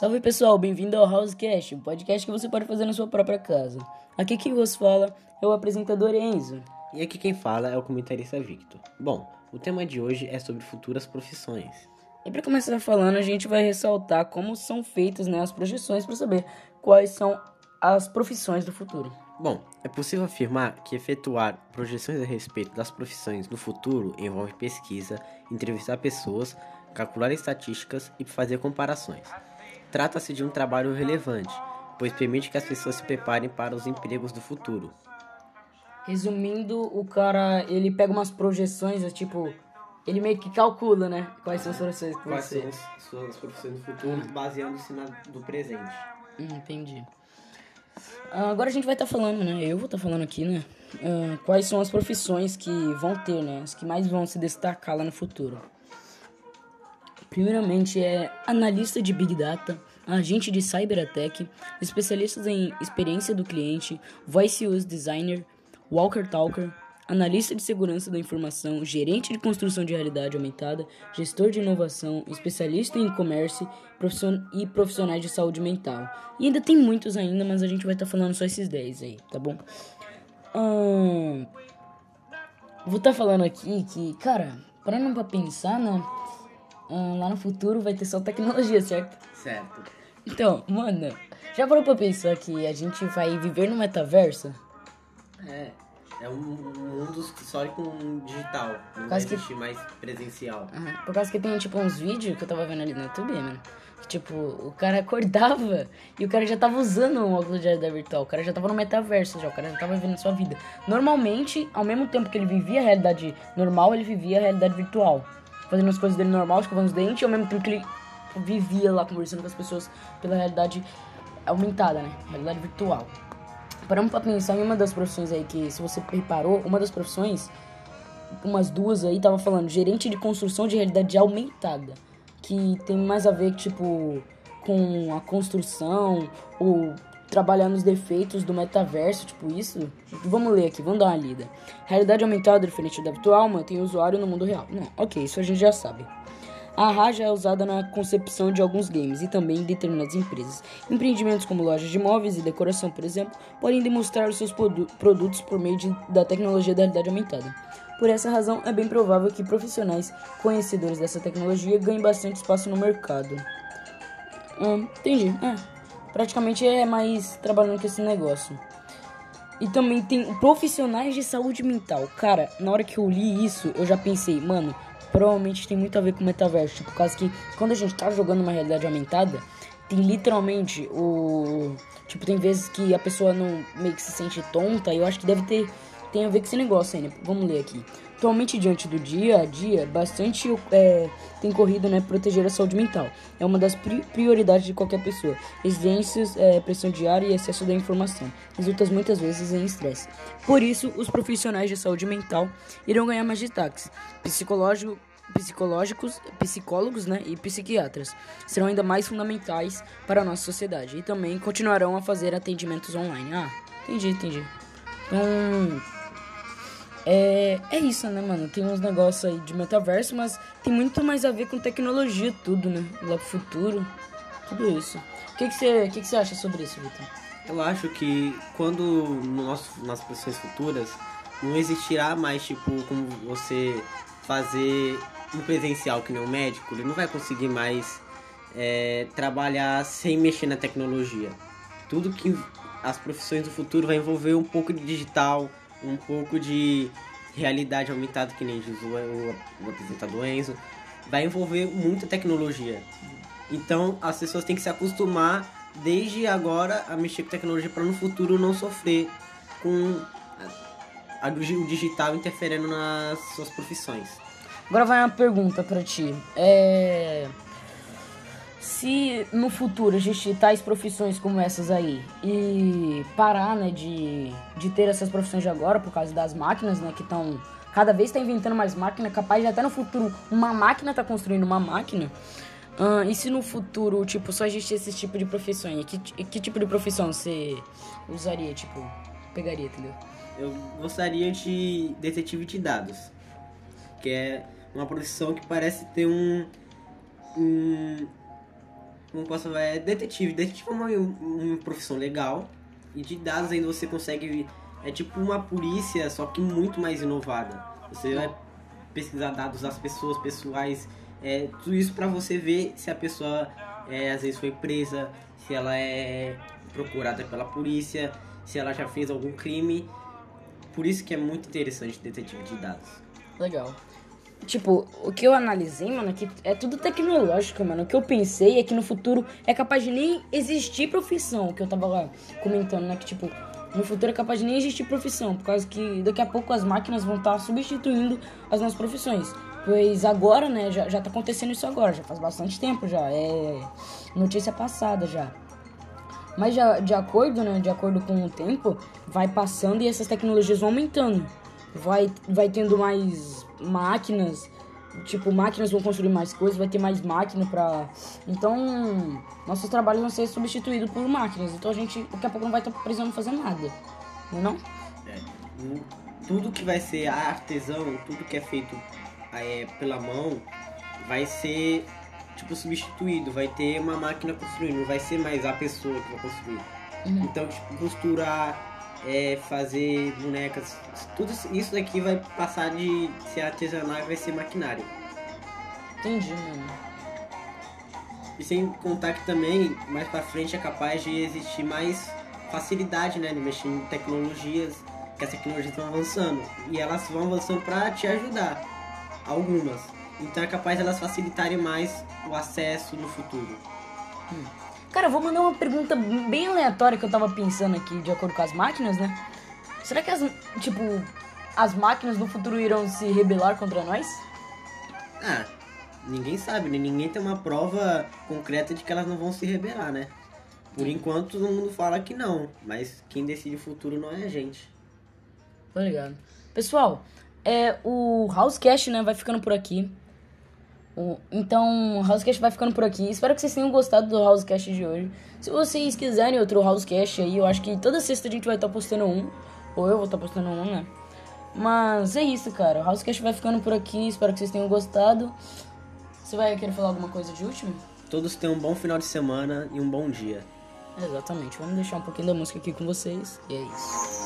Salve pessoal, bem-vindo ao Housecast, um podcast que você pode fazer na sua própria casa. Aqui quem vos fala é o apresentador Enzo. E aqui quem fala é o comentarista Victor. Bom, o tema de hoje é sobre futuras profissões. E para começar falando, a gente vai ressaltar como são feitas né, as projeções para saber quais são as profissões do futuro. Bom, é possível afirmar que efetuar projeções a respeito das profissões no futuro envolve pesquisa, entrevistar pessoas, calcular estatísticas e fazer comparações. Trata-se de um trabalho relevante, pois permite que as pessoas se preparem para os empregos do futuro. Resumindo, o cara, ele pega umas projeções, é tipo, ele meio que calcula, né? Quais são as profissões que Quais são as suas profissões do futuro, baseando-se na do presente. Hum, entendi. Ah, Agora a gente vai estar falando, né? Eu vou estar falando aqui, né? ah, quais são as profissões que vão ter, né? As que mais vão se destacar lá no futuro. Primeiramente é analista de Big Data, agente de Cyber-Attack, especialistas em experiência do cliente, Voice Use Designer, Walker Talker, analista de segurança da informação, gerente de construção de realidade aumentada, gestor de inovação, especialista em e-commerce profission- e profissionais de saúde mental. E ainda tem muitos ainda, mas a gente vai estar falando só esses 10 aí, tá bom? Ahn, vou estar falando aqui que, cara, parando pra pensar, né? Lá no futuro vai ter só tecnologia, certo? Certo. Então, mano, já parou pra pensar que a gente vai viver no metaverso? É, é um mundo só com digital, não vai que- existir mais presencial. Aham. Por causa que tem, tipo, uns vídeos que eu tava vendo ali no YouTube, mano. Que, tipo, o cara acordava e o cara já tava usando um óculos de realidade virtual. O cara já tava no metaverso já, o cara já tava vivendo a sua vida. Normalmente, ao mesmo tempo que ele vivia a realidade normal, ele vivia a realidade virtual. Fazendo as coisas dele normal, escovando os dentes, e ao mesmo tempo que ele vivia lá conversando com as pessoas pela realidade aumentada, né? Realidade virtual. Paramos pra pensar em uma das profissões aí que, se você reparou, uma das profissões umas duas aí, tava falando gerente de construção de realidade aumentada. Que tem mais a ver, tipo, com a construção ou trabalhar nos defeitos do metaverso, tipo isso. Vamos ler aqui, vamos dar uma lida. Realidade aumentada, diferente da virtual, mantém o usuário no mundo real. Não, ok, isso a gente já sabe. A RA já é usada na concepção de alguns games e também em determinadas empresas. Empreendimentos como lojas de móveis e decoração, por exemplo, podem demonstrar os seus produ- produtos por meio de- da tecnologia da realidade aumentada. Por essa razão, é bem provável que profissionais conhecedores dessa tecnologia ganhem bastante espaço no mercado. Hum, entendi. É, praticamente é mais trabalhando com esse negócio. E também tem profissionais de saúde mental. Cara, na hora que eu li isso, eu já pensei, mano, provavelmente tem muito a ver com o metaverso. Tipo, por causa que quando a gente tá jogando uma realidade aumentada, tem literalmente o. Tipo, tem vezes que a pessoa não meio que se sente tonta. E eu acho que deve ter. Tem a ver com esse negócio né? Vamos ler aqui. Atualmente, diante do dia a dia, bastante é, tem corrido, né, proteger a saúde mental. É uma das pri- prioridades de qualquer pessoa. Exigências, é, pressão diária e excesso da informação. Resulta muitas vezes em estresse. Por isso, os profissionais de saúde mental irão ganhar mais destaques. Psicológico, psicológicos, psicólogos né, e psiquiatras serão ainda mais fundamentais para a nossa sociedade e também continuarão a fazer atendimentos online. Ah, entendi, entendi. Então, é, é isso, né, mano? Tem uns negócios aí de metaverso, mas tem muito mais a ver com tecnologia, tudo, né? Lá pro futuro, tudo isso. O que que você que que você acha sobre isso, Vitor? Eu acho que quando no nosso, nas profissões futuras não existirá mais tipo como você fazer um presencial que nem um médico, ele não vai conseguir mais é, trabalhar sem mexer na tecnologia. Tudo que as profissões do futuro vai envolver um pouco de digital, um pouco de realidade aumentada, que nem diz o, o, o apresentador Enzo, vai envolver muita tecnologia. Então as pessoas têm que se acostumar desde agora a mexer com tecnologia para no futuro não sofrer com a- a- o digital interferindo nas suas profissões. Agora vai uma pergunta pra ti. É. Se no futuro existir tais profissões como essas aí e parar, né, de, de ter essas profissões de agora por causa das máquinas, né, que estão cada vez está inventando mais máquina, capaz de até no futuro uma máquina tá construindo uma máquina. Ah, e se no futuro, tipo, só existir esse tipo de profissão, aí, que, que tipo de profissão você usaria, tipo, pegaria, entendeu? Eu gostaria de detetive de dados, que é uma profissão que parece ter um, um como posso falar, é detetive. Detetive é uma, uma profissão legal. E de dados ainda você consegue. É tipo uma polícia, só que muito mais inovada. Você vai pesquisar dados das pessoas pessoais, é, tudo isso para você ver se a pessoa é, às vezes foi presa, se ela é procurada pela polícia, se ela já fez algum crime. Por isso que é muito interessante detetive de dados. Legal. Tipo, o que eu analisei, mano, é que é tudo tecnológico, mano. O que eu pensei é que no futuro é capaz de nem existir profissão, que eu tava lá comentando, né? Que, tipo, no futuro é capaz de nem existir profissão, por causa que daqui a pouco as máquinas vão estar substituindo as nossas profissões. Pois agora, né, já, já tá acontecendo isso agora, já faz bastante tempo já, é notícia passada já. Mas já, de acordo, né, de acordo com o tempo, vai passando e essas tecnologias vão aumentando. Vai, vai tendo mais máquinas, tipo, máquinas vão construir mais coisas, vai ter mais máquina pra... Então, nossos trabalhos vão ser substituídos por máquinas. Então a gente, daqui a pouco, não vai estar precisando fazer nada. Não é não? É, tudo que vai ser artesão, tudo que é feito é, pela mão, vai ser, tipo, substituído. Vai ter uma máquina construindo, não vai ser mais a pessoa que vai construir. Uhum. Então, tipo, costurar, é, fazer bonecas, tudo isso daqui vai passar de ser artesanal e vai ser maquinário. Entendi, mano. E sem contar que também, mais pra frente, é capaz de existir mais facilidade, né, de mexer em tecnologias, que as tecnologias estão avançando. E elas vão avançando pra te ajudar, algumas. Então é capaz de elas facilitarem mais o acesso no futuro. Hum. Cara, eu vou mandar uma pergunta bem aleatória que eu tava pensando aqui, de acordo com as máquinas, né? Será que as, tipo, as máquinas no futuro irão se rebelar contra nós? Ah, ninguém sabe, né? Ninguém tem uma prova concreta de que elas não vão se rebelar, né? Por enquanto todo mundo fala que não, mas quem decide o futuro não é a gente. Tá ligado. Pessoal, é, o Housecast, né, vai ficando por aqui. Então, o Housecast vai ficando por aqui. Espero que vocês tenham gostado do Housecast de hoje. Se vocês quiserem outro Housecast aí, eu acho que toda sexta a gente vai estar tá postando um. Ou eu vou estar tá postando um, né? Mas é isso, cara. O Housecast vai ficando por aqui. Espero que vocês tenham gostado. Você vai querer falar alguma coisa de último? Todos tenham um bom final de semana e um bom dia. Exatamente. Vamos deixar um pouquinho da música aqui com vocês. E é isso.